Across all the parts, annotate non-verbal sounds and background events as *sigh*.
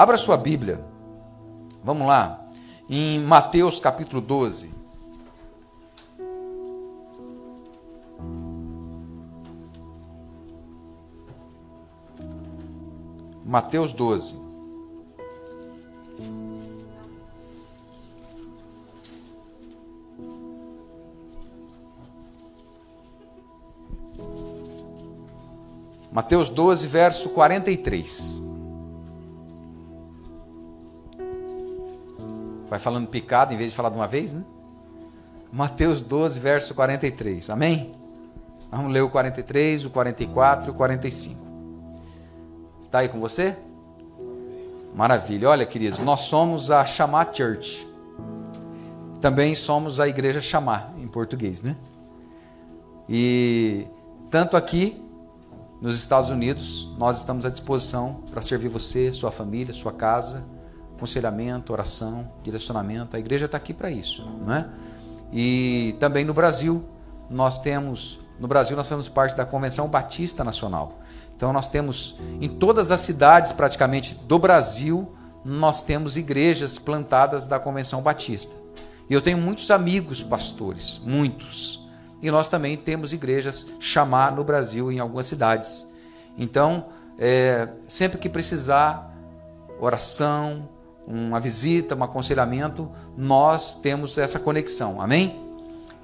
Abra sua Bíblia. Vamos lá. Em Mateus capítulo 12. Mateus 12. Mateus 12, verso 43. Vai falando picado em vez de falar de uma vez, né? Mateus 12, verso 43. Amém? Vamos ler o 43, o 44 e o 45. Está aí com você? Maravilha. Olha, queridos, nós somos a Chamar Church. Também somos a Igreja Chamar, em português, né? E tanto aqui nos Estados Unidos, nós estamos à disposição para servir você, sua família, sua casa aconselhamento, oração, direcionamento. A igreja está aqui para isso, não é? E também no Brasil, nós temos, no Brasil nós fazemos parte da Convenção Batista Nacional. Então nós temos em todas as cidades praticamente do Brasil, nós temos igrejas plantadas da Convenção Batista. E eu tenho muitos amigos pastores, muitos. E nós também temos igrejas chamar no Brasil em algumas cidades. Então, é, sempre que precisar, oração, uma visita, um aconselhamento, nós temos essa conexão. Amém?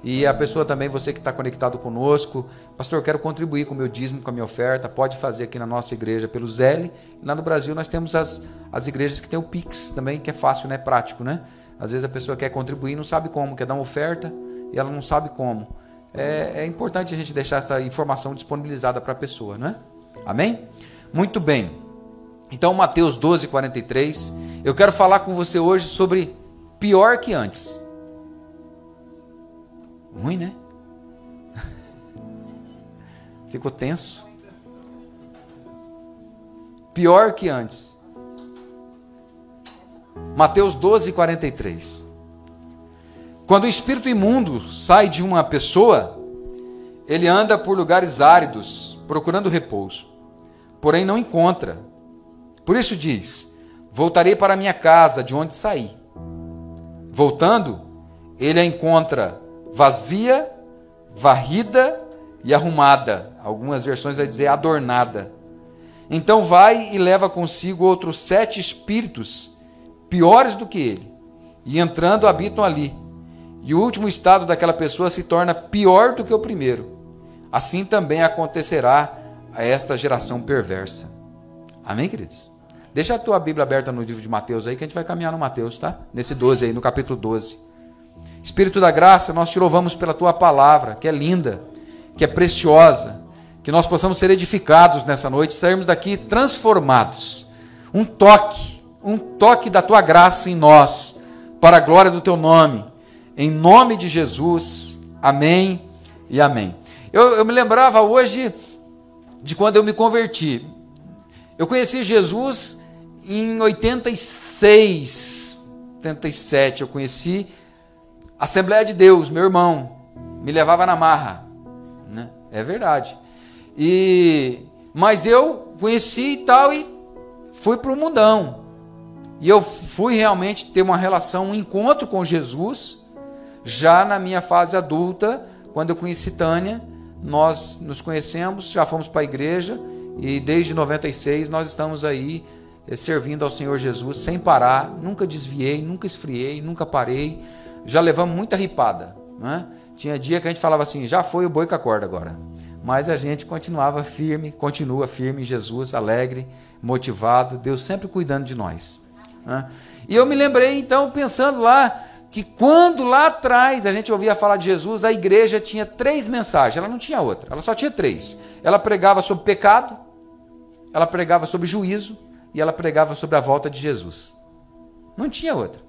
E a pessoa também, você que está conectado conosco, pastor, eu quero contribuir com o meu dízimo, com a minha oferta, pode fazer aqui na nossa igreja pelo Zelle. Lá no Brasil nós temos as, as igrejas que tem o Pix também, que é fácil, né? Prático, né? Às vezes a pessoa quer contribuir não sabe como, quer dar uma oferta e ela não sabe como. É, é importante a gente deixar essa informação disponibilizada para a pessoa, né? Amém? Muito bem. Então, Mateus 12, 43 eu quero falar com você hoje sobre pior que antes. Ruim, né? *laughs* Ficou tenso. Pior que antes. Mateus 12, 43. Quando o espírito imundo sai de uma pessoa, ele anda por lugares áridos, procurando repouso, porém não encontra. Por isso diz: Voltarei para minha casa, de onde saí. Voltando, ele a encontra vazia, varrida e arrumada. Algumas versões vai dizer adornada. Então vai e leva consigo outros sete espíritos, piores do que ele, e entrando habitam ali. E o último estado daquela pessoa se torna pior do que o primeiro. Assim também acontecerá a esta geração perversa. Amém, queridos? Deixa a tua Bíblia aberta no livro de Mateus aí, que a gente vai caminhar no Mateus, tá? Nesse 12 aí, no capítulo 12. Espírito da graça, nós te louvamos pela tua palavra, que é linda, que é preciosa, que nós possamos ser edificados nessa noite, sairmos daqui transformados. Um toque, um toque da tua graça em nós, para a glória do teu nome. Em nome de Jesus. Amém e amém. Eu, eu me lembrava hoje de quando eu me converti. Eu conheci Jesus em 86, 87, eu conheci Assembleia de Deus, meu irmão, me levava na marra, né? É verdade. E mas eu conheci e tal e fui para o mundão. E eu fui realmente ter uma relação, um encontro com Jesus, já na minha fase adulta, quando eu conheci Tânia, nós nos conhecemos, já fomos para a igreja e desde 96 nós estamos aí eh, servindo ao Senhor Jesus sem parar, nunca desviei, nunca esfriei, nunca parei. Já levamos muita ripada. Né? Tinha dia que a gente falava assim: já foi o boi com a corda agora. Mas a gente continuava firme, continua firme em Jesus, alegre, motivado, Deus sempre cuidando de nós. Né? E eu me lembrei então, pensando lá, que quando lá atrás a gente ouvia falar de Jesus, a igreja tinha três mensagens, ela não tinha outra, ela só tinha três. Ela pregava sobre pecado, ela pregava sobre juízo e ela pregava sobre a volta de Jesus. Não tinha outra.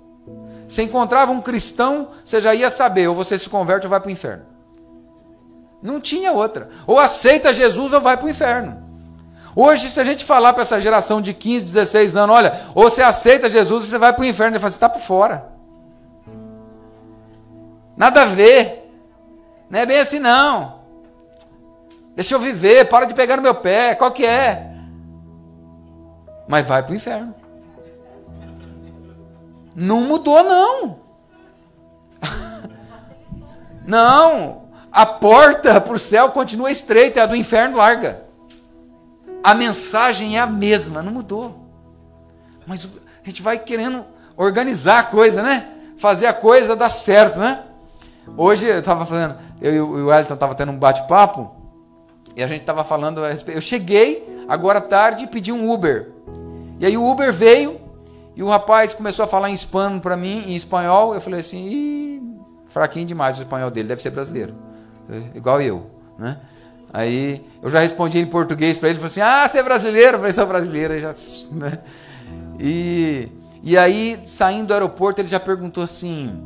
Você encontrava um cristão, você já ia saber, ou você se converte ou vai para o inferno. Não tinha outra. Ou aceita Jesus ou vai para o inferno. Hoje, se a gente falar para essa geração de 15, 16 anos, olha, ou você aceita Jesus ou você vai para o inferno, ele fala, você está por fora. Nada a ver. Não é bem assim, não. Deixa eu viver, para de pegar no meu pé, qual que é? Mas vai para o inferno. Não mudou, não. *laughs* Não, a porta para o céu continua estreita, a do inferno larga. A mensagem é a mesma, não mudou. Mas a gente vai querendo organizar a coisa, né? Fazer a coisa dar certo, né? Hoje eu estava fazendo, eu e o Wellington estava tendo um bate-papo e a gente estava falando a respeito. Eu cheguei agora à tarde pedi um Uber. E aí o Uber veio e o rapaz começou a falar em hispano para mim, em espanhol. Eu falei assim, Ih, fraquinho demais o espanhol dele, deve ser brasileiro, igual eu, né? Aí eu já respondi em português para ele, ele falou assim: Ah, você é brasileiro? Eu falei: Sou brasileiro. Já, *laughs* né? e, e aí, saindo do aeroporto, ele já perguntou assim: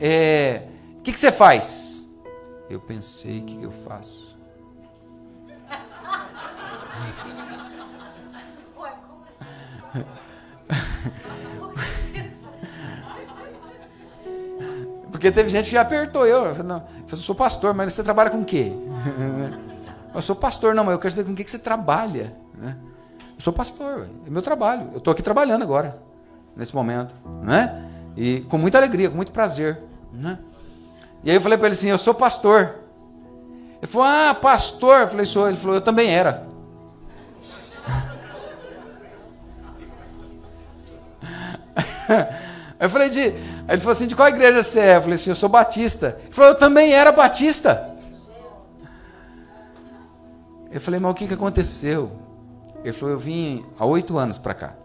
é, O que, que você faz? Eu pensei: O que, que eu faço? *laughs* Porque teve gente que já apertou eu. Eu, não, eu sou pastor, mas você trabalha com o quê? *laughs* Eu sou pastor, não, mas eu quero saber com o que você trabalha. Né? Eu sou pastor, é meu trabalho. Eu estou aqui trabalhando agora, nesse momento. Né? E com muita alegria, com muito prazer. Né? E aí eu falei para ele assim: Eu sou pastor. Ele falou: Ah, pastor. Eu falei: Sou. Ele falou: Eu também era. *laughs* Eu falei: de. Aí ele falou assim: De qual igreja você é? Eu falei assim: Eu sou batista. Ele falou: Eu também era batista. Eu falei, mas o que, que aconteceu? Ele falou, eu vim há oito anos para cá,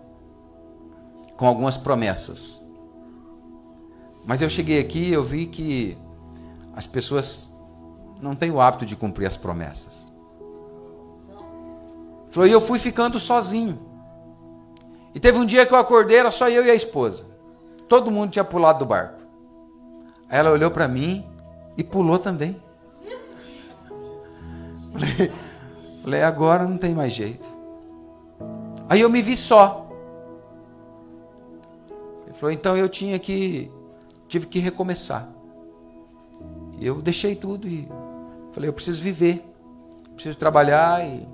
com algumas promessas. Mas eu cheguei aqui e eu vi que as pessoas não têm o hábito de cumprir as promessas. Ele falou, e eu fui ficando sozinho. E teve um dia que eu acordei, era só eu e a esposa. Todo mundo tinha pulado do barco. Aí ela olhou para mim e pulou também. Falei, Falei, agora não tem mais jeito. Aí eu me vi só. Ele falou, então eu tinha que. tive que recomeçar. Eu deixei tudo e falei, eu preciso viver, preciso trabalhar e,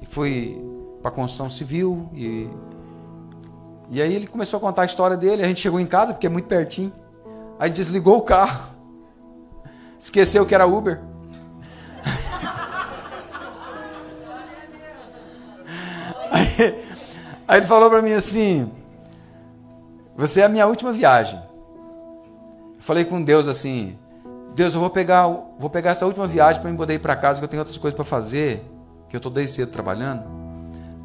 e fui para a construção civil e e aí ele começou a contar a história dele, a gente chegou em casa porque é muito pertinho. Aí desligou o carro. *laughs* Esqueceu que era Uber. *laughs* Aí, aí ele falou para mim assim: Você é a minha última viagem. Eu falei com Deus assim: Deus, eu vou pegar, vou pegar essa última viagem para eu poder ir para casa, que eu tenho outras coisas para fazer, que eu estou desde cedo trabalhando.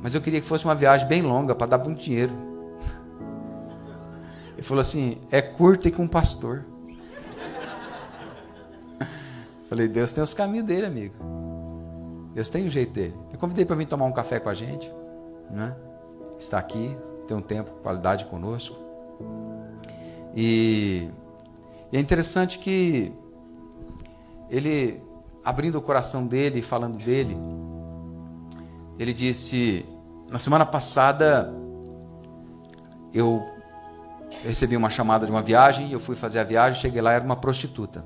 Mas eu queria que fosse uma viagem bem longa para dar muito dinheiro. Ele falou assim: É curta e com pastor. Falei, Deus tem os caminhos dele, amigo. Deus tem o jeito dele. Eu convidei para vir tomar um café com a gente né? está aqui, tem um tempo, qualidade conosco. E, e é interessante que ele, abrindo o coração dele, falando dele, ele disse: Na semana passada, eu recebi uma chamada de uma viagem, eu fui fazer a viagem, cheguei lá, era uma prostituta.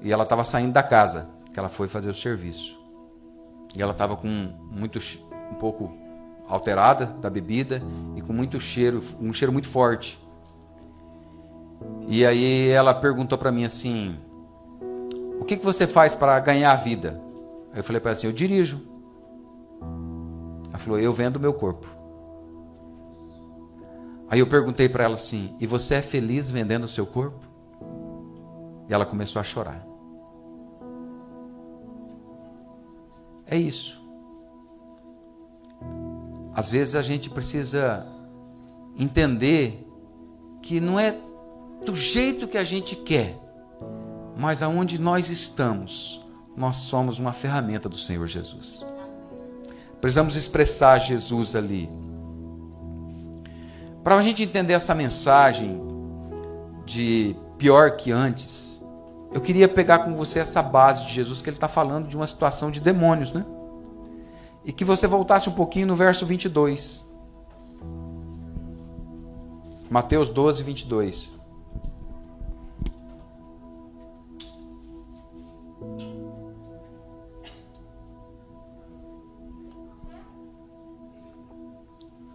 E ela estava saindo da casa, que ela foi fazer o serviço. E ela estava com muito, um pouco alterada da bebida e com muito cheiro, um cheiro muito forte. E aí ela perguntou para mim assim: O que, que você faz para ganhar a vida? Aí eu falei para ela assim: Eu dirijo. Ela falou: Eu vendo meu corpo. Aí eu perguntei para ela assim: E você é feliz vendendo o seu corpo? E ela começou a chorar. É isso. Às vezes a gente precisa entender que não é do jeito que a gente quer, mas aonde nós estamos, nós somos uma ferramenta do Senhor Jesus. Precisamos expressar Jesus ali. Para a gente entender essa mensagem de pior que antes, eu queria pegar com você essa base de Jesus, que ele está falando de uma situação de demônios, né? e que você voltasse um pouquinho no verso 22. Mateus 12, 22.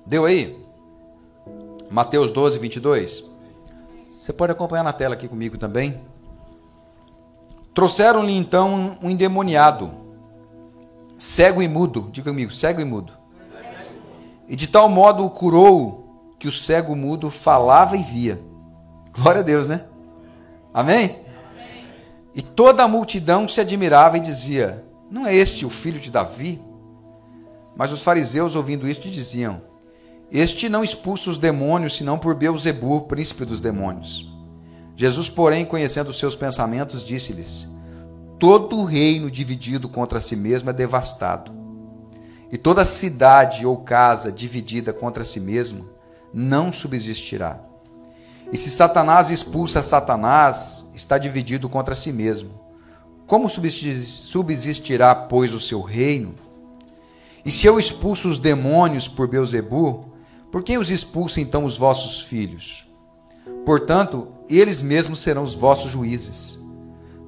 Deu aí? Mateus 12, 22. Você pode acompanhar na tela aqui comigo também. Trouxeram-lhe então um endemoniado, cego e mudo. Diga comigo, cego e mudo. E de tal modo o curou que o cego mudo falava e via. Glória a Deus, né? Amém? E toda a multidão se admirava e dizia: Não é este o filho de Davi? Mas os fariseus, ouvindo isto, diziam: Este não expulsa os demônios, senão por Beuzebu, príncipe dos demônios. Jesus, porém, conhecendo os seus pensamentos, disse-lhes: Todo reino dividido contra si mesmo é devastado, e toda cidade ou casa dividida contra si mesma não subsistirá. E se Satanás expulsa Satanás, está dividido contra si mesmo. Como subsistirá, pois, o seu reino? E se eu expulso os demônios por Beuzebu, por quem os expulsa então os vossos filhos? Portanto, eles mesmos serão os vossos juízes.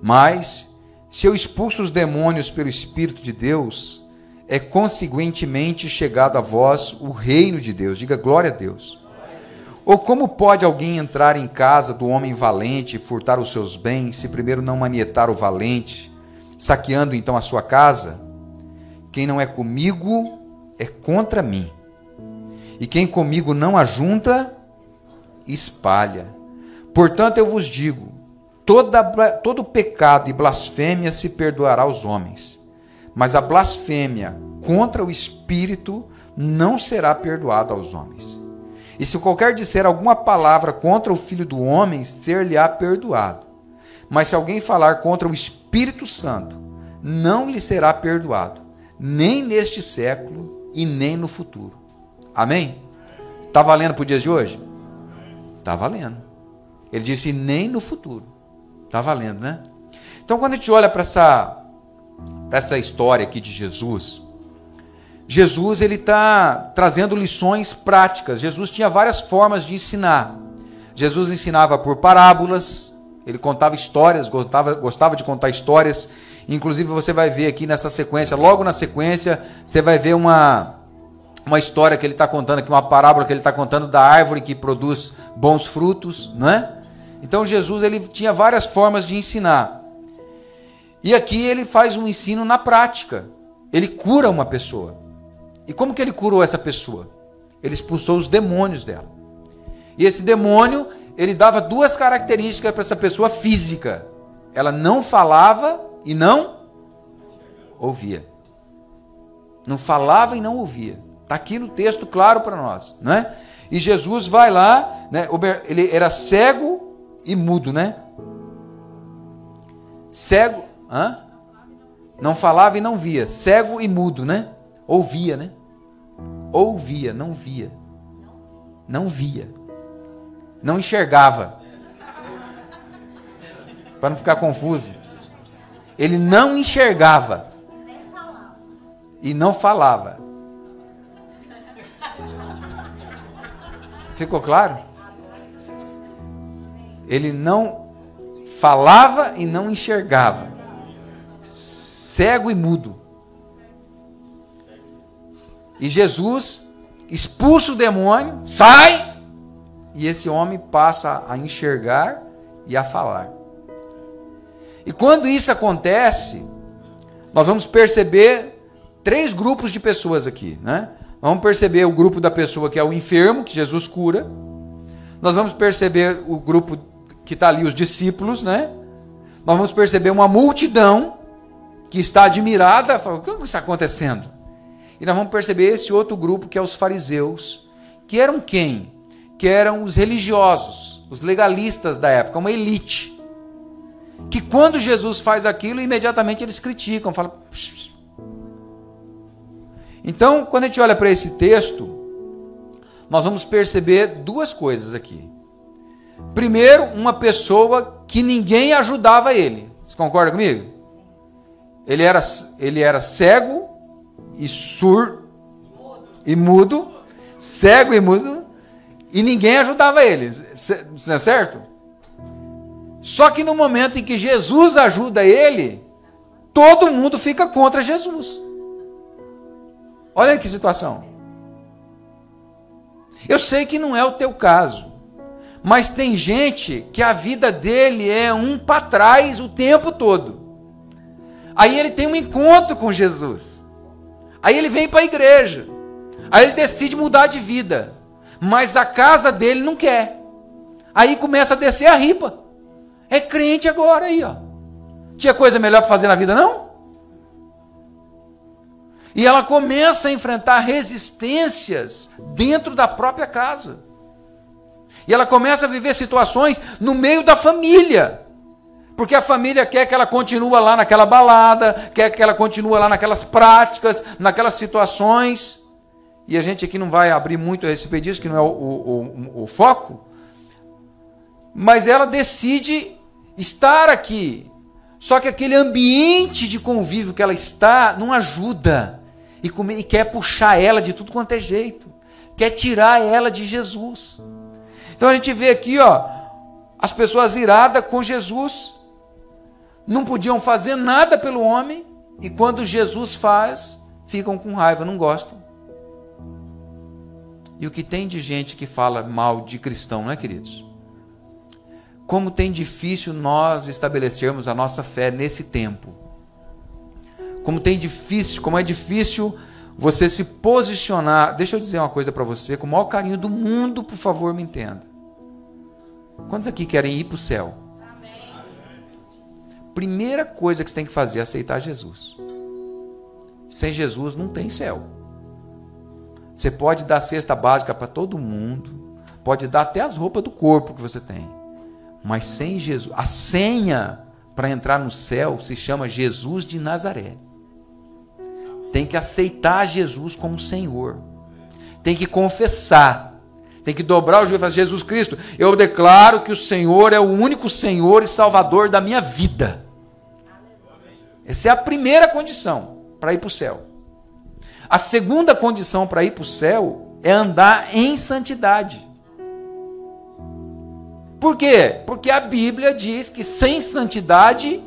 Mas, se eu expulso os demônios pelo Espírito de Deus, é consequentemente chegado a vós o reino de Deus. Diga glória a Deus. Ou como pode alguém entrar em casa do homem valente e furtar os seus bens, se primeiro não manietar o valente, saqueando então a sua casa? Quem não é comigo é contra mim. E quem comigo não ajunta, espalha. Portanto, eu vos digo: toda, todo pecado e blasfêmia se perdoará aos homens, mas a blasfêmia contra o Espírito não será perdoada aos homens. E se qualquer disser alguma palavra contra o Filho do Homem, ser-lhe-á perdoado. Mas se alguém falar contra o Espírito Santo, não lhe será perdoado, nem neste século e nem no futuro. Amém? Está valendo para o dia de hoje? Está valendo. Ele disse nem no futuro. Está valendo, né? Então, quando a gente olha para essa, essa história aqui de Jesus, Jesus ele está trazendo lições práticas. Jesus tinha várias formas de ensinar. Jesus ensinava por parábolas, ele contava histórias, gostava, gostava de contar histórias. Inclusive você vai ver aqui nessa sequência, logo na sequência, você vai ver uma, uma história que ele está contando aqui, uma parábola que ele está contando da árvore que produz bons frutos, não é? Então Jesus ele tinha várias formas de ensinar. E aqui ele faz um ensino na prática. Ele cura uma pessoa. E como que ele curou essa pessoa? Ele expulsou os demônios dela. E esse demônio, ele dava duas características para essa pessoa física. Ela não falava e não ouvia. Não falava e não ouvia. Está aqui no texto claro para nós, não é? E Jesus vai lá, né? Ele era cego e mudo, né? Cego, hã? Não falava e não via. Cego e mudo, né? Ouvia, né? Ouvia, não via. Não via. Não enxergava. Para não ficar confuso. Ele não enxergava. E não falava. Ficou claro? Ele não falava e não enxergava. Cego e mudo. E Jesus expulsa o demônio, sai, e esse homem passa a enxergar e a falar. E quando isso acontece, nós vamos perceber três grupos de pessoas aqui, né? Vamos perceber o grupo da pessoa que é o enfermo, que Jesus cura. Nós vamos perceber o grupo que está ali, os discípulos, né? Nós vamos perceber uma multidão que está admirada, falando, o que está acontecendo? E nós vamos perceber esse outro grupo que é os fariseus, que eram quem? Que eram os religiosos, os legalistas da época, uma elite. Que quando Jesus faz aquilo, imediatamente eles criticam, falam. Então, quando a gente olha para esse texto, nós vamos perceber duas coisas aqui. Primeiro, uma pessoa que ninguém ajudava ele. Você concorda comigo? Ele era, ele era cego, e sur e mudo, cego e mudo, e ninguém ajudava ele. Não é certo? Só que no momento em que Jesus ajuda ele, todo mundo fica contra Jesus. Olha que situação. Eu sei que não é o teu caso. Mas tem gente que a vida dele é um para trás o tempo todo. Aí ele tem um encontro com Jesus. Aí ele vem para a igreja. Aí ele decide mudar de vida. Mas a casa dele não quer. Aí começa a descer a ripa. É crente agora aí, ó. Tinha coisa melhor para fazer na vida, não? E ela começa a enfrentar resistências dentro da própria casa. E ela começa a viver situações no meio da família. Porque a família quer que ela continue lá naquela balada, quer que ela continue lá naquelas práticas, naquelas situações. E a gente aqui não vai abrir muito a respeito disso, que não é o, o, o, o foco. Mas ela decide estar aqui. Só que aquele ambiente de convívio que ela está não ajuda. E, e quer puxar ela de tudo quanto é jeito. Quer tirar ela de Jesus. Então a gente vê aqui, ó, as pessoas iradas com Jesus não podiam fazer nada pelo homem e quando Jesus faz, ficam com raiva, não gostam. E o que tem de gente que fala mal de cristão, não é, queridos? Como tem difícil nós estabelecermos a nossa fé nesse tempo. Como tem difícil, como é difícil você se posicionar. Deixa eu dizer uma coisa para você, com o maior carinho do mundo, por favor, me entenda. Quantos aqui querem ir para o céu? Amém. Primeira coisa que você tem que fazer é aceitar Jesus. Sem Jesus não tem céu. Você pode dar cesta básica para todo mundo, pode dar até as roupas do corpo que você tem. Mas sem Jesus, a senha para entrar no céu se chama Jesus de Nazaré. Tem que aceitar Jesus como Senhor. Tem que confessar tem que dobrar o joelho e falar: Jesus Cristo, eu declaro que o Senhor é o único Senhor e Salvador da minha vida. Essa é a primeira condição para ir para o céu. A segunda condição para ir para o céu é andar em santidade. Por quê? Porque a Bíblia diz que sem santidade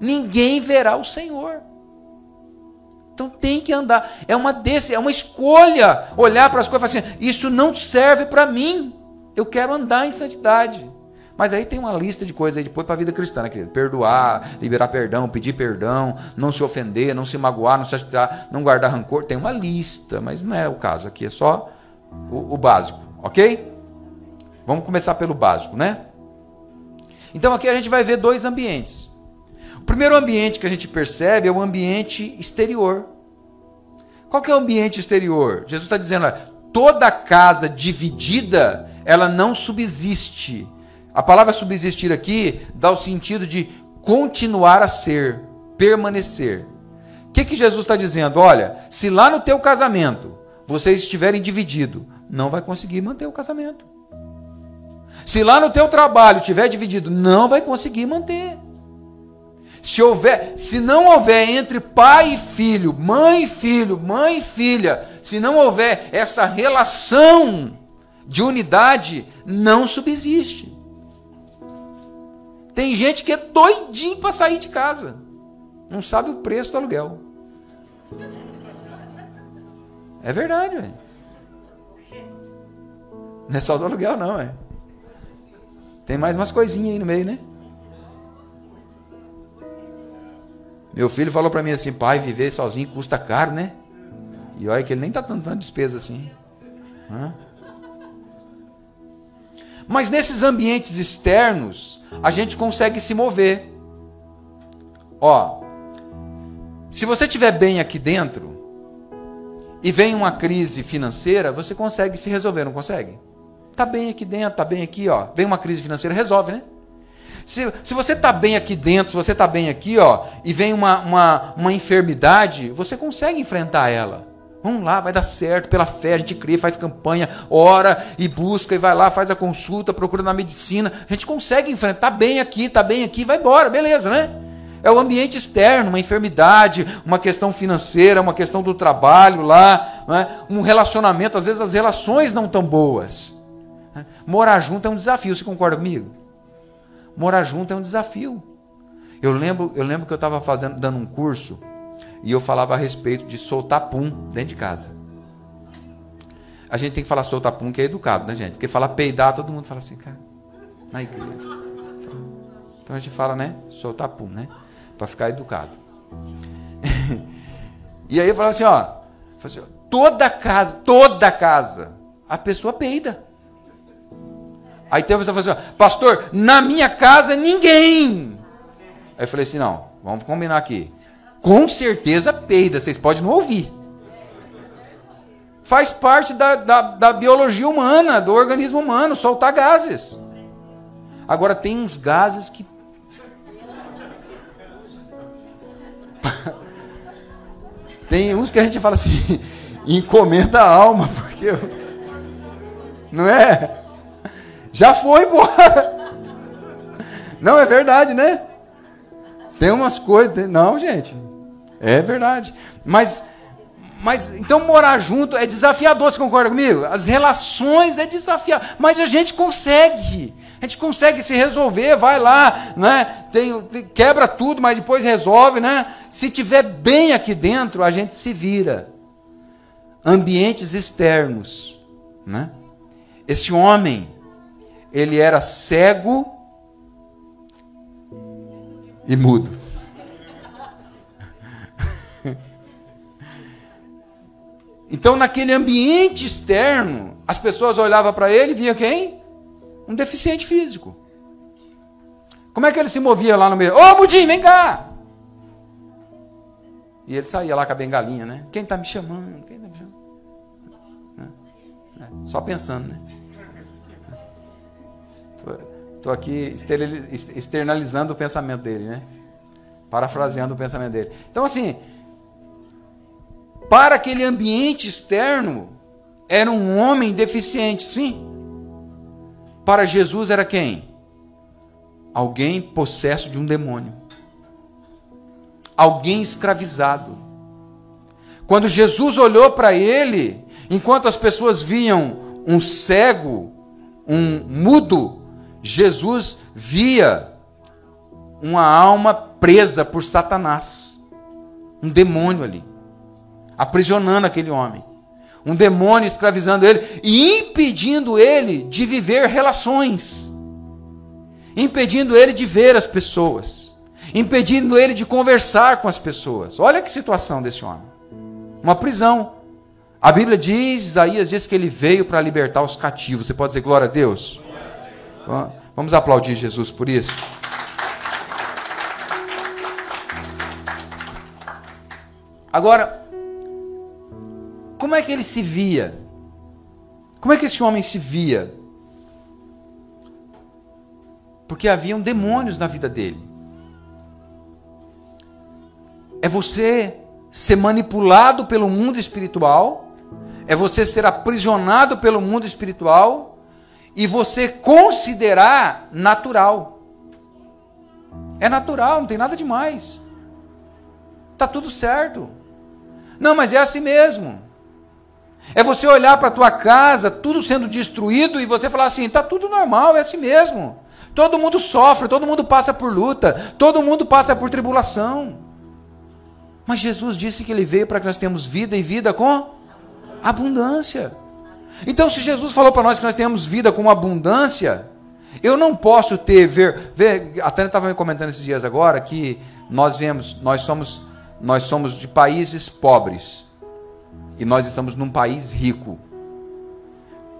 ninguém verá o Senhor. Então tem que andar. É uma desse, é uma escolha olhar para as coisas e falar assim: isso não serve para mim. Eu quero andar em santidade. Mas aí tem uma lista de coisas aí depois para a vida cristã, né, querido? Perdoar, liberar perdão, pedir perdão, não se ofender, não se magoar, não se não guardar rancor. Tem uma lista, mas não é o caso aqui, é só o, o básico, ok? Vamos começar pelo básico, né? Então aqui a gente vai ver dois ambientes. O primeiro ambiente que a gente percebe é o ambiente exterior. Qual que é o ambiente exterior? Jesus está dizendo, olha, toda casa dividida, ela não subsiste. A palavra subsistir aqui dá o sentido de continuar a ser, permanecer. O que, que Jesus está dizendo? Olha, se lá no teu casamento vocês estiverem divididos, não vai conseguir manter o casamento. Se lá no teu trabalho estiver dividido, não vai conseguir manter. Se houver, se não houver entre pai e filho, mãe e filho, mãe e filha, se não houver essa relação de unidade, não subsiste. Tem gente que é doidinho para sair de casa. Não sabe o preço do aluguel. É verdade, velho. Não é só do aluguel, não, é. Tem mais umas coisinhas aí no meio, né? Meu filho falou para mim assim, pai, viver sozinho custa caro, né? E olha que ele nem está tanta despesa assim. Hã? Mas nesses ambientes externos, a gente consegue se mover. Ó, se você estiver bem aqui dentro e vem uma crise financeira, você consegue se resolver, não consegue? Tá bem aqui dentro, tá bem aqui, ó. Vem uma crise financeira, resolve, né? Se, se você está bem aqui dentro, se você está bem aqui, ó, e vem uma, uma, uma enfermidade, você consegue enfrentar ela. Vamos lá, vai dar certo, pela fé, a gente crê, faz campanha, ora e busca, e vai lá, faz a consulta, procura na medicina. A gente consegue enfrentar, está bem aqui, está bem aqui, vai embora, beleza, né? É o ambiente externo, uma enfermidade, uma questão financeira, uma questão do trabalho lá, né? um relacionamento, às vezes as relações não tão boas. Morar junto é um desafio, você concorda comigo? Morar junto é um desafio. Eu lembro, eu lembro que eu estava fazendo, dando um curso e eu falava a respeito de soltar pum dentro de casa. a gente tem que falar solta pum, que é educado, né, gente? Porque falar peidar, todo mundo fala assim, cara, na igreja. Então a gente fala, né? Solta pum, né? Para ficar educado. *laughs* e aí eu falava assim, assim, ó, toda casa, toda casa, a pessoa peida. Aí tem uma pessoa que assim, pastor, na minha casa ninguém. Aí eu falei assim, não, vamos combinar aqui. Com certeza peida, vocês podem não ouvir. Faz parte da, da, da biologia humana, do organismo humano, soltar gases. Agora tem uns gases que. *laughs* tem uns que a gente fala assim, *laughs* encomenda a alma, porque. Não é? Já foi embora. Não, é verdade, né? Tem umas coisas. Não, gente. É verdade. Mas, mas então morar junto é desafiador, você concorda comigo? As relações é desafiador. Mas a gente consegue. A gente consegue se resolver, vai lá, né? Tem, quebra tudo, mas depois resolve, né? Se tiver bem aqui dentro, a gente se vira. Ambientes externos, né? Esse homem ele era cego e mudo. *laughs* Então, naquele ambiente externo, as pessoas olhavam para ele e via quem? Um deficiente físico. Como é que ele se movia lá no meio? Ô, oh, Mudinho, vem cá! E ele saía lá com a bengalinha, né? Quem está me chamando? Quem está me chamando? É, só pensando, né? Estou aqui externalizando o pensamento dele, né? Parafraseando o pensamento dele. Então, assim, para aquele ambiente externo, era um homem deficiente, sim. Para Jesus era quem? Alguém possesso de um demônio. Alguém escravizado. Quando Jesus olhou para ele, enquanto as pessoas viam um cego, um mudo, Jesus via uma alma presa por Satanás, um demônio ali, aprisionando aquele homem, um demônio escravizando ele e impedindo ele de viver relações, impedindo ele de ver as pessoas, impedindo ele de conversar com as pessoas. Olha que situação desse homem, uma prisão. A Bíblia diz, Isaías diz que ele veio para libertar os cativos. Você pode dizer glória a Deus? Vamos aplaudir Jesus por isso? Agora, como é que ele se via? Como é que esse homem se via? Porque haviam demônios na vida dele. É você ser manipulado pelo mundo espiritual, é você ser aprisionado pelo mundo espiritual e você considerar natural. É natural, não tem nada demais. Tá tudo certo. Não, mas é assim mesmo. É você olhar para a tua casa, tudo sendo destruído e você falar assim, tá tudo normal, é assim mesmo. Todo mundo sofre, todo mundo passa por luta, todo mundo passa por tribulação. Mas Jesus disse que ele veio para que nós tenhamos vida e vida com abundância. Então, se Jesus falou para nós que nós temos vida com abundância, eu não posso ter ver, ver a Tânia estava me comentando esses dias agora que nós vemos, nós somos nós somos de países pobres e nós estamos num país rico.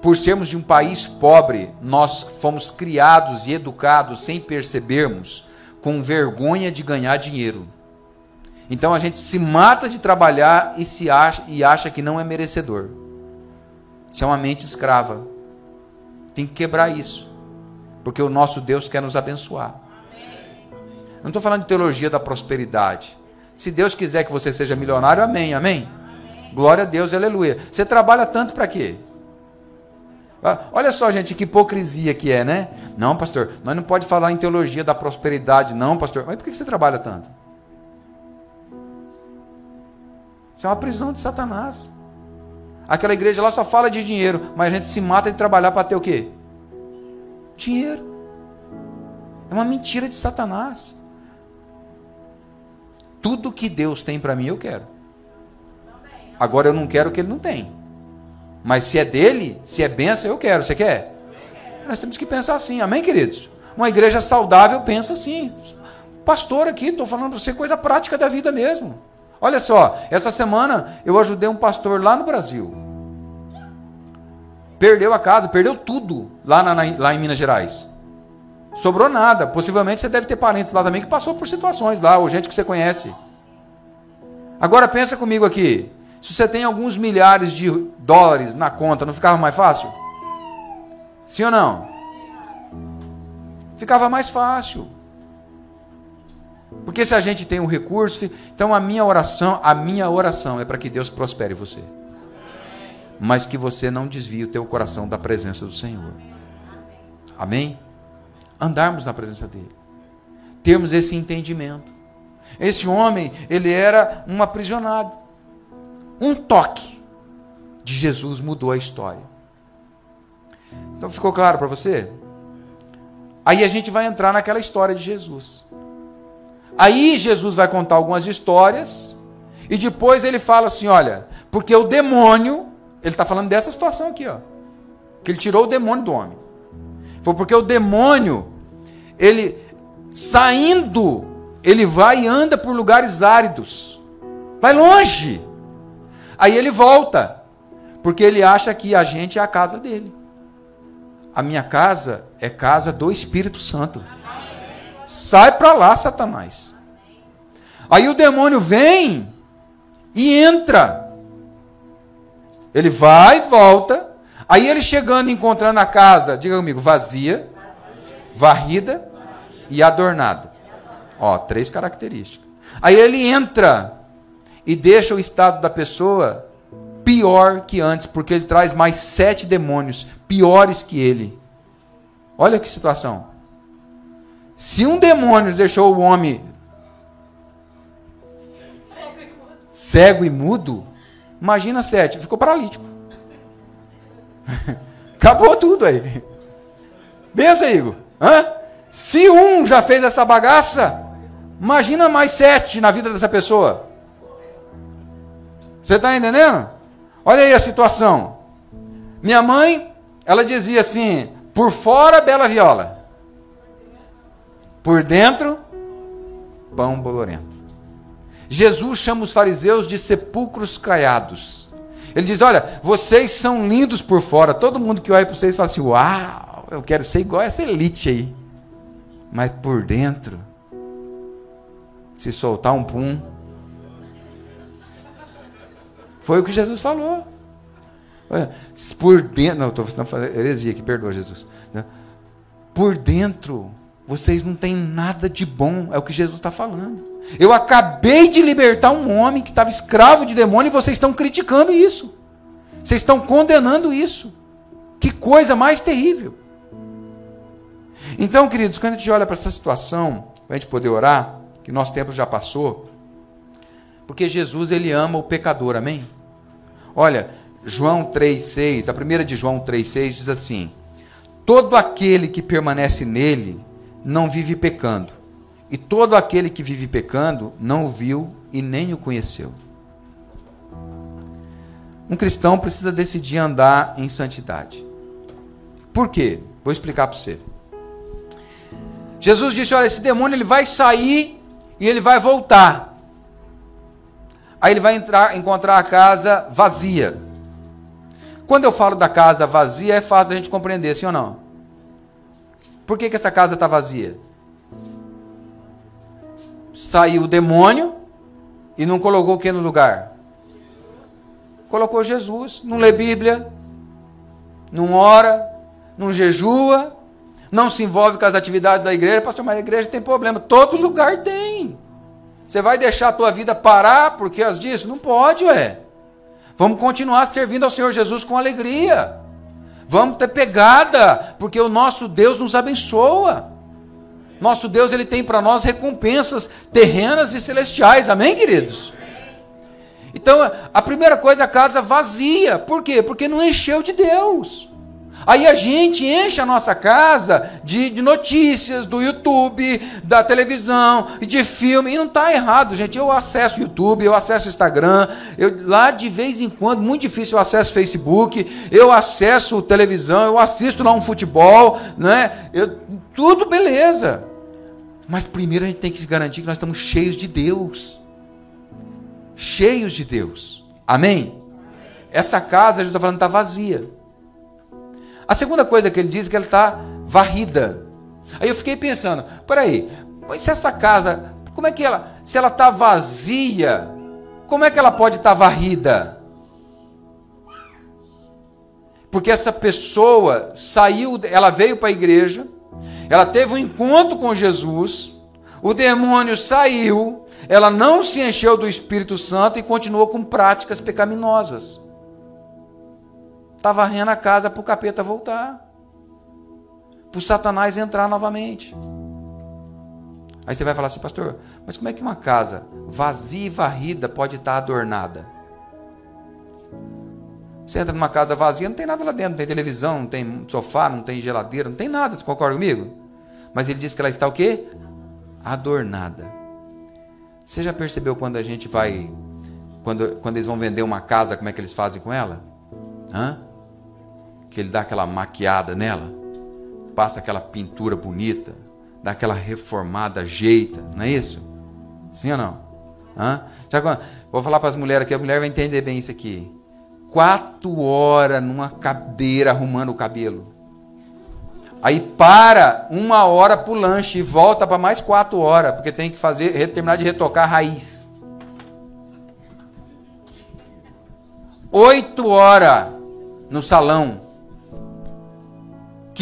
Por sermos de um país pobre, nós fomos criados e educados sem percebermos com vergonha de ganhar dinheiro. Então a gente se mata de trabalhar e se acha e acha que não é merecedor. Isso é uma mente escrava. Tem que quebrar isso. Porque o nosso Deus quer nos abençoar. Não estou falando de teologia da prosperidade. Se Deus quiser que você seja milionário, amém, amém. Glória a Deus, aleluia. Você trabalha tanto para quê? Ah, olha só, gente, que hipocrisia que é, né? Não, pastor, nós não pode falar em teologia da prosperidade, não, pastor. Mas por que você trabalha tanto? Isso é uma prisão de Satanás. Aquela igreja lá só fala de dinheiro, mas a gente se mata de trabalhar para ter o quê? Dinheiro. É uma mentira de Satanás. Tudo que Deus tem para mim eu quero. Agora eu não quero o que ele não tem. Mas se é dele, se é benção, eu quero. Você quer? Nós temos que pensar assim, amém, queridos? Uma igreja saudável pensa assim. Pastor aqui, estou falando para você coisa prática da vida mesmo. Olha só, essa semana eu ajudei um pastor lá no Brasil. Perdeu a casa, perdeu tudo lá, na, lá em Minas Gerais. Sobrou nada. Possivelmente você deve ter parentes lá também que passou por situações lá, ou gente que você conhece. Agora pensa comigo aqui. Se você tem alguns milhares de dólares na conta, não ficava mais fácil? Sim ou não? Ficava mais fácil. Porque se a gente tem um recurso, então a minha oração, a minha oração é para que Deus prospere você. Mas que você não desvie o teu coração da presença do Senhor. Amém? Andarmos na presença dele. Termos esse entendimento. Esse homem, ele era um aprisionado. Um toque de Jesus mudou a história. Então ficou claro para você? Aí a gente vai entrar naquela história de Jesus. Aí Jesus vai contar algumas histórias e depois ele fala assim: olha, porque o demônio, ele está falando dessa situação aqui, ó, que ele tirou o demônio do homem. Foi porque o demônio, ele saindo, ele vai e anda por lugares áridos, vai longe. Aí ele volta, porque ele acha que a gente é a casa dele. A minha casa é casa do Espírito Santo. Sai para lá, Satanás. Aí o demônio vem e entra. Ele vai, volta. Aí ele chegando, encontrando a casa, diga comigo, vazia, varrida e adornada. Ó, três características. Aí ele entra e deixa o estado da pessoa pior que antes, porque ele traz mais sete demônios piores que ele. Olha que situação. Se um demônio deixou o homem cego e mudo, imagina sete, ficou paralítico. *laughs* Acabou tudo aí. Pensa, Igor. Hã? Se um já fez essa bagaça, imagina mais sete na vida dessa pessoa. Você está entendendo? Olha aí a situação. Minha mãe, ela dizia assim: por fora, bela viola. Por dentro, pão bolorento. Jesus chama os fariseus de sepulcros caiados. Ele diz: Olha, vocês são lindos por fora. Todo mundo que olha para vocês fala assim: Uau, eu quero ser igual a essa elite aí. Mas por dentro, se soltar um pum. Foi o que Jesus falou. Por dentro. Não, estou fazendo heresia aqui, perdoa, Jesus. Por dentro vocês não têm nada de bom, é o que Jesus está falando. Eu acabei de libertar um homem que estava escravo de demônio e vocês estão criticando isso. Vocês estão condenando isso. Que coisa mais terrível. Então, queridos, quando a gente olha para essa situação, para a gente poder orar, que nosso tempo já passou, porque Jesus ele ama o pecador, amém? Olha, João 3,6, a primeira de João 3,6 diz assim: Todo aquele que permanece nele não vive pecando. E todo aquele que vive pecando não o viu e nem o conheceu. Um cristão precisa decidir andar em santidade. Por quê? Vou explicar para você. Jesus disse: Olha, esse demônio ele vai sair e ele vai voltar. Aí ele vai entrar, encontrar a casa vazia. Quando eu falo da casa vazia, é fácil a gente compreender, sim ou não? Por que, que essa casa está vazia? Saiu o demônio e não colocou o que no lugar? Colocou Jesus. Não lê Bíblia, não ora, não jejua, não se envolve com as atividades da igreja. Pastor, mas a igreja tem problema. Todo lugar tem. Você vai deixar a tua vida parar porque as disso? Não pode, ué. Vamos continuar servindo ao Senhor Jesus com alegria. Vamos ter pegada, porque o nosso Deus nos abençoa. Nosso Deus ele tem para nós recompensas terrenas e celestiais. Amém, queridos? Então, a primeira coisa, a casa vazia. Por quê? Porque não encheu de Deus. Aí a gente enche a nossa casa de, de notícias do YouTube, da televisão, de filme. E não está errado, gente. Eu acesso YouTube, eu acesso Instagram. Eu, lá de vez em quando, muito difícil, eu acesso Facebook, eu acesso televisão, eu assisto lá um futebol, né? Eu, tudo beleza. Mas primeiro a gente tem que se garantir que nós estamos cheios de Deus. Cheios de Deus. Amém? Essa casa, a gente está falando, está vazia. A segunda coisa que ele diz é que ela está varrida. Aí eu fiquei pensando, peraí, mas se essa casa, como é que ela, se ela está vazia, como é que ela pode estar tá varrida? Porque essa pessoa saiu, ela veio para a igreja, ela teve um encontro com Jesus, o demônio saiu, ela não se encheu do Espírito Santo e continuou com práticas pecaminosas. Está varrendo a casa para o capeta voltar. Para o Satanás entrar novamente. Aí você vai falar assim, pastor, mas como é que uma casa vazia e varrida pode estar adornada? Você entra numa casa vazia, não tem nada lá dentro, não tem televisão, não tem sofá, não tem geladeira, não tem nada, você concorda comigo? Mas ele diz que ela está o quê? Adornada. Você já percebeu quando a gente vai, quando, quando eles vão vender uma casa, como é que eles fazem com ela? Hã? Que ele dá aquela maquiada nela, passa aquela pintura bonita, dá aquela reformada, ajeita, não é isso? Sim ou não? Hã? Vou falar para as mulheres aqui, a mulher vai entender bem isso aqui. Quatro horas numa cadeira arrumando o cabelo. Aí para uma hora para o lanche e volta para mais quatro horas, porque tem que fazer, terminar de retocar a raiz. Oito horas no salão.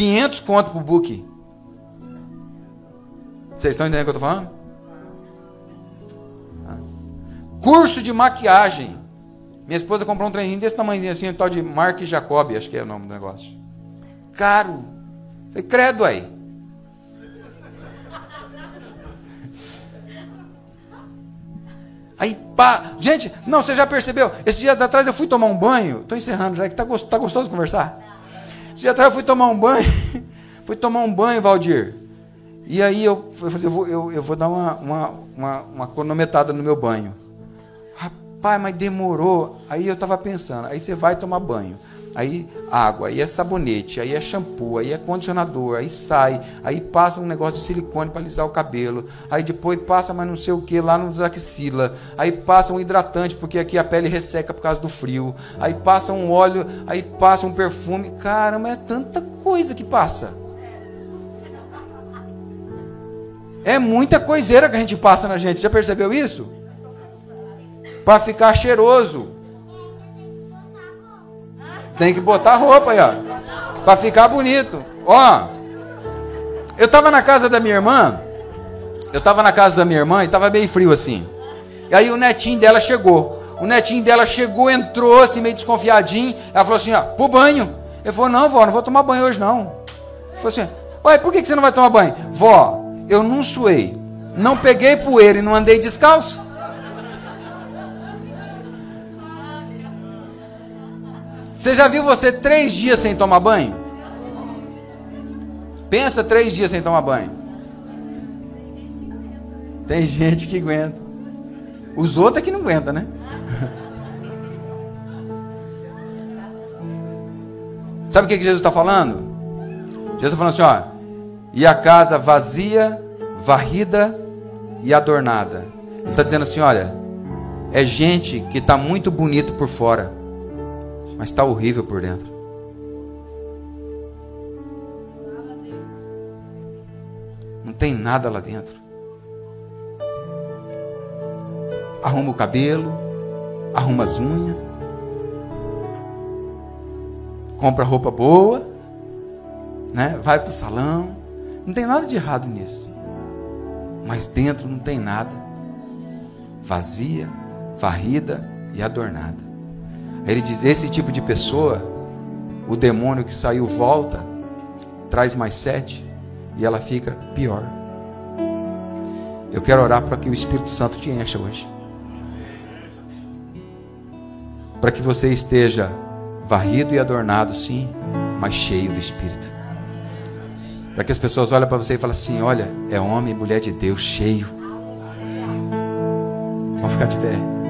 500 conto pro book. Vocês estão entendendo o que eu estou falando? Ah. Curso de maquiagem. Minha esposa comprou um trem desse tamanhozinho assim, um tal de Mark Jacob, acho que é o nome do negócio. Caro. Falei, credo aí. Aí, pá. Gente, não, você já percebeu? Esse dia atrás eu fui tomar um banho. Estou encerrando já, que tá, tá gostoso conversar. Dia atrás eu fui tomar um banho. *laughs* fui tomar um banho, Valdir. E aí eu, eu falei, eu vou, eu, eu vou dar uma, uma, uma, uma cronometrada no meu banho. Rapaz, mas demorou. Aí eu estava pensando, aí você vai tomar banho aí água, aí é sabonete, aí é shampoo, aí é condicionador, aí sai, aí passa um negócio de silicone para alisar o cabelo, aí depois passa mais não sei o que lá nos axila, aí passa um hidratante porque aqui a pele resseca por causa do frio, aí passa um óleo, aí passa um perfume, caramba, é tanta coisa que passa. É muita coiseira que a gente passa na gente, já percebeu isso? Para ficar cheiroso. Tem que botar roupa aí, ó. Pra ficar bonito. Ó. Eu tava na casa da minha irmã. Eu tava na casa da minha irmã e tava meio frio assim. E aí o netinho dela chegou. O netinho dela chegou, entrou assim, meio desconfiadinho. Ela falou assim: ó, pro banho. Ele falou: não, vó, não vou tomar banho hoje não. Falou assim: ué, por que você não vai tomar banho? Vó, eu não suei. Não peguei poeira e não andei descalço. Você já viu você três dias sem tomar banho? Pensa três dias sem tomar banho. Tem gente que aguenta. Os outros é que não aguenta, né? *laughs* Sabe o que Jesus está falando? Jesus está falando assim, ó. E a casa vazia, varrida e adornada. Ele está dizendo assim, olha. É gente que está muito bonito por fora mas está horrível por dentro. Não tem nada lá dentro. Arruma o cabelo, arruma as unhas, compra roupa boa, né? vai para o salão. Não tem nada de errado nisso. Mas dentro não tem nada. Vazia, varrida e adornada. Ele diz: esse tipo de pessoa, o demônio que saiu volta, traz mais sete e ela fica pior. Eu quero orar para que o Espírito Santo te encha hoje. Para que você esteja varrido e adornado, sim, mas cheio do Espírito. Para que as pessoas olhem para você e falem assim: olha, é homem e mulher de Deus cheio. Vamos ficar de pé.